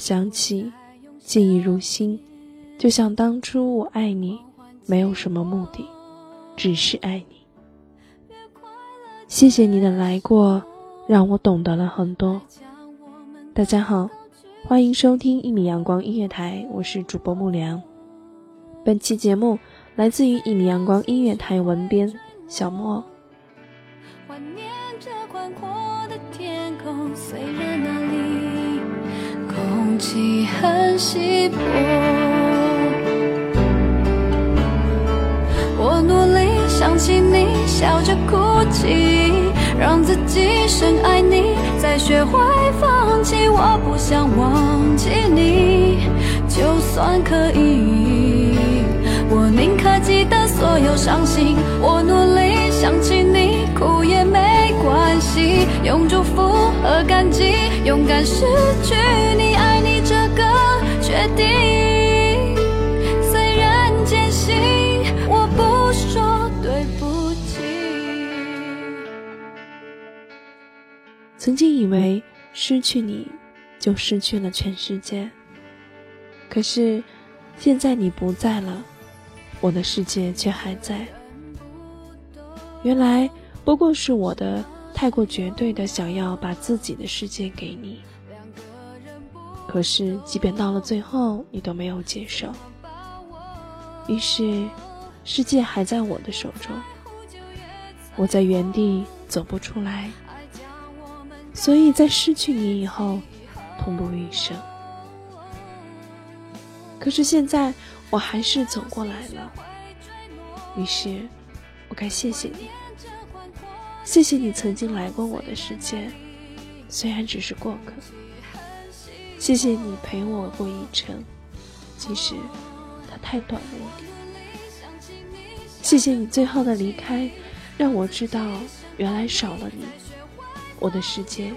想起，记忆如新，就像当初我爱你，没有什么目的，只是爱你。谢谢你的来过，让我懂得了很多。大家好，欢迎收听一米阳光音乐台，我是主播木良。本期节目来自于一米阳光音乐台文编小莫。怀念着宽阔的天空，虽然气很稀薄。我努力想起你，笑着哭泣，让自己深爱你，再学会放弃。我不想忘记你，就算可以，我宁可记得所有伤心。我努力想起你，哭也没关系，用祝福和感激，勇敢失去，你曾经以为失去你就失去了全世界，可是现在你不在了，我的世界却还在。原来不过是我的太过绝对的想要把自己的世界给你，可是即便到了最后，你都没有接受，于是世界还在我的手中，我在原地走不出来。所以在失去你以后，痛不欲生。可是现在我还是走过来了，于是我该谢谢你，谢谢你曾经来过我的世界，虽然只是过客。谢谢你陪我过一程，即使它太短了一点。谢谢你最后的离开，让我知道原来少了你。我的世界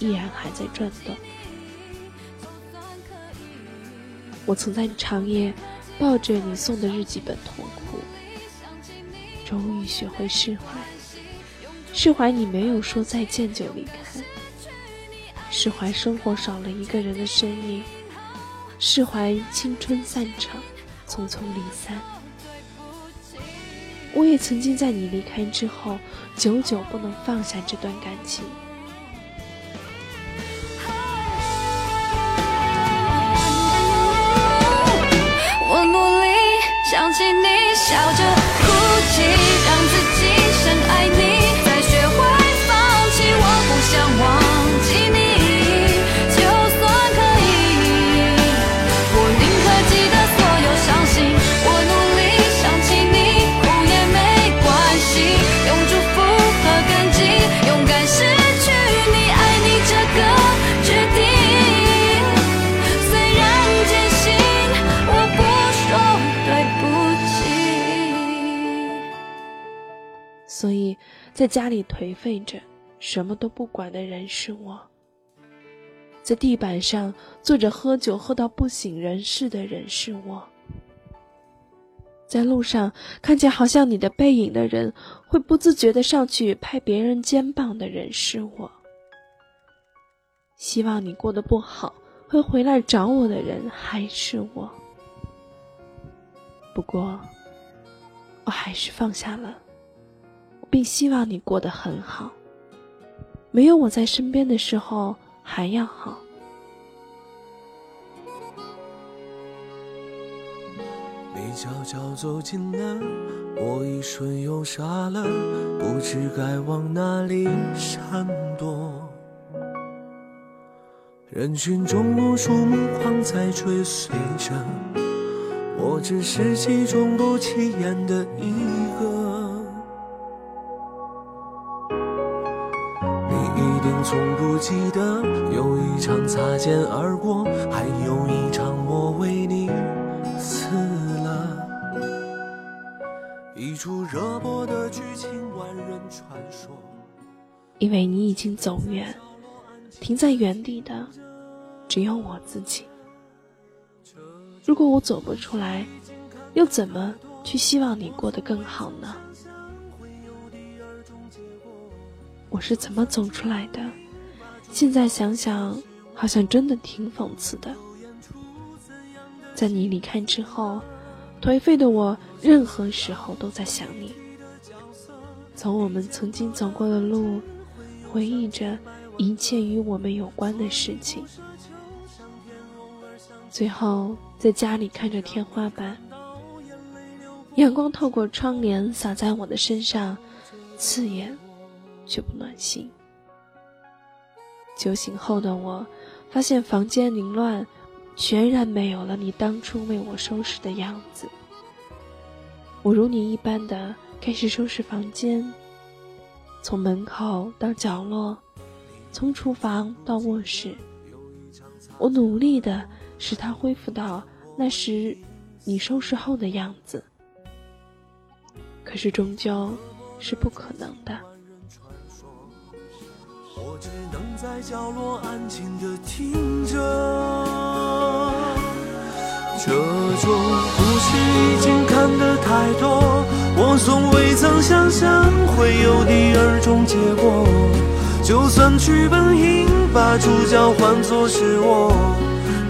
依然还在转动。我曾在长夜抱着你送的日记本痛哭，终于学会释怀，释怀你没有说再见就离开，释怀生活少了一个人的身影，释怀青春散场，匆匆离散。我也曾经在你离开之后，久久不能放下这段感情。在家里颓废着，什么都不管的人是我；在地板上坐着喝酒喝到不省人事的人是我；在路上看见好像你的背影的人，会不自觉的上去拍别人肩膀的人是我；希望你过得不好会回来找我的人还是我。不过，我还是放下了。并希望你过得很好，没有我在身边的时候还要好。你悄悄走近了，我一瞬又傻了，不知该往哪里闪躲。人群中无数目光在追随着，我只是其中不起眼的一从不记得有一场擦肩而过，还有一场我为你死了。一出热播的剧情，万人传说。因为你已经走远，停在原地的只有我自己。如果我走不出来，又怎么去希望你过得更好呢？我是怎么走出来的？现在想想，好像真的挺讽刺的。在你离开之后，颓废的我，任何时候都在想你。从我们曾经走过的路，回忆着一切与我们有关的事情。最后，在家里看着天花板，阳光透过窗帘洒在我的身上，刺眼。却不暖心。酒醒后的我，发现房间凌乱，全然没有了你当初为我收拾的样子。我如你一般的开始收拾房间，从门口到角落，从厨房到卧室，我努力的使它恢复到那时你收拾后的样子。可是终究是不可能的。我只能在角落安静的听着，这种故事已经看得太多，我从未曾想象会有第二种结果。就算剧本应把主角换作是我，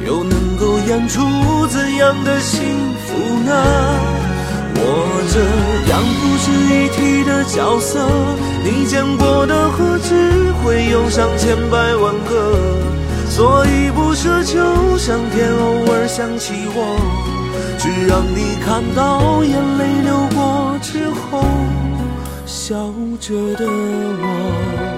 又能够演出怎样的幸福呢？我这样不值一提的角色，你见过的何止？会有上千百万个，所以不奢求上天偶尔想起我，只让你看到眼泪流过之后笑着的我。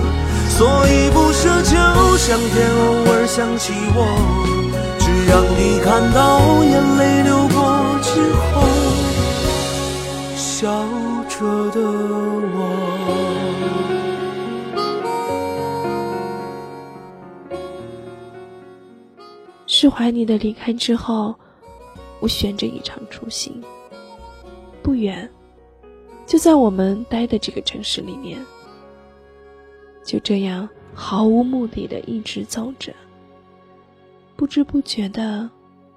所以不奢求上天偶尔想起我，只让你看到眼泪流过之后笑着的我。释怀你的离开之后，我选着一场出行，不远，就在我们待的这个城市里面。就这样毫无目的的一直走着，不知不觉的，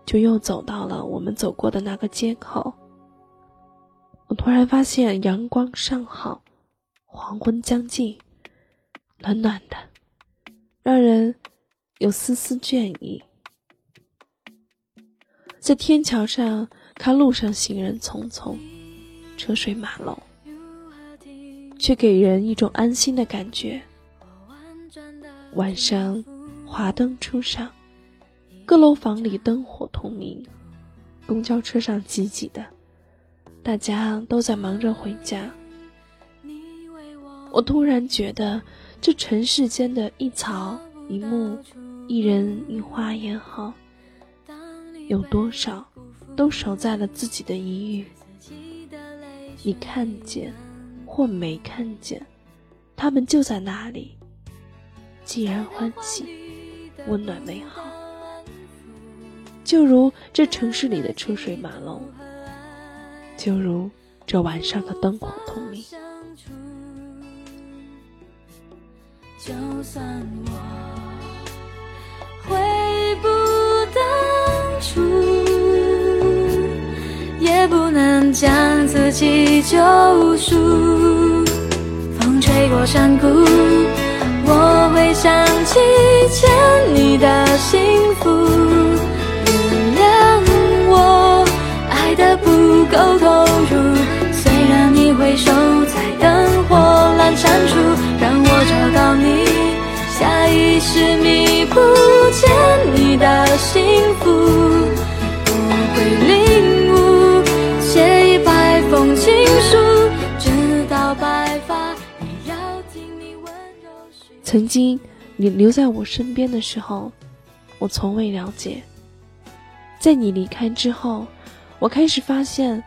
就又走到了我们走过的那个街口。我突然发现阳光尚好，黄昏将近，暖暖的，让人有丝丝倦意。在天桥上看路上行人匆匆，车水马龙，却给人一种安心的感觉。晚上，华灯初上，各楼房里灯火通明，公交车上挤挤的，大家都在忙着回家，我突然觉得这尘世间的一草一木、一人一花也好，有多少都守在了自己的一隅。你看见或没看见，他们就在那里，既然欢喜，温暖美好，就如这城市里的车水马龙。就如这晚上的灯火通明。就算我回不当初，也不能将自己救赎。风吹过山谷，我会想起欠你的幸福。原谅我爱的不够投入，虽然你回首在灯火阑珊处，让我找到你，下意识弥补欠你的幸福。我会曾经你留在我身边的时候，我从未了解，在你离开之后。我开始发现，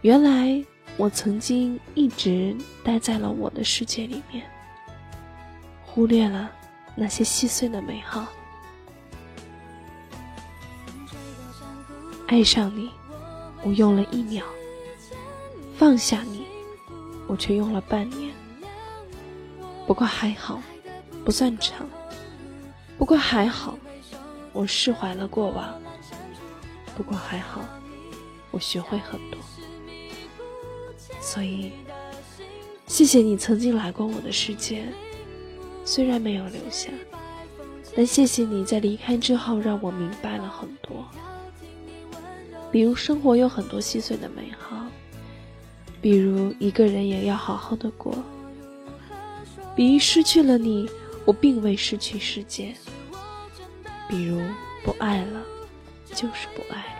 原来我曾经一直待在了我的世界里面，忽略了那些细碎的美好。爱上你，我用了一秒；放下你，我却用了半年。不过还好，不算长。不过还好，我释怀了过往。不过还好。我学会很多，所以谢谢你曾经来过我的世界，虽然没有留下，但谢谢你在离开之后让我明白了很多。比如生活有很多细碎的美好，比如一个人也要好好的过，比如失去了你，我并未失去世界，比如不爱了，就是不爱了。